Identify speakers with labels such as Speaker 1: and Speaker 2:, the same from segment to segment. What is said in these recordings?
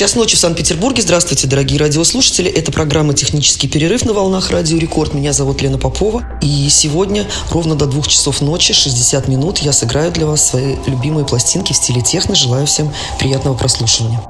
Speaker 1: Час ночи в Санкт-Петербурге. Здравствуйте, дорогие радиослушатели. Это программа «Технический перерыв» на волнах Радио Рекорд. Меня зовут Лена Попова. И сегодня ровно до двух часов ночи, 60 минут, я сыграю для вас свои любимые пластинки в стиле техно. Желаю всем приятного прослушивания.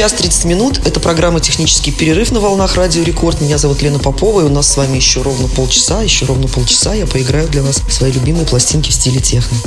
Speaker 1: Час 30 минут. Это программа «Технический перерыв» на волнах Радио Рекорд. Меня зовут Лена Попова, и у нас с вами еще ровно полчаса. Еще ровно полчаса я поиграю для вас свои любимые пластинки в стиле техно.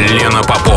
Speaker 1: Лена Попова.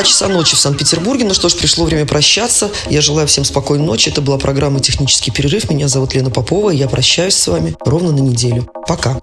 Speaker 1: 2 часа ночи в Санкт-Петербурге. Ну что ж, пришло время прощаться. Я желаю всем спокойной ночи. Это была программа «Технический перерыв». Меня зовут Лена Попова. Я прощаюсь с вами ровно на неделю. Пока.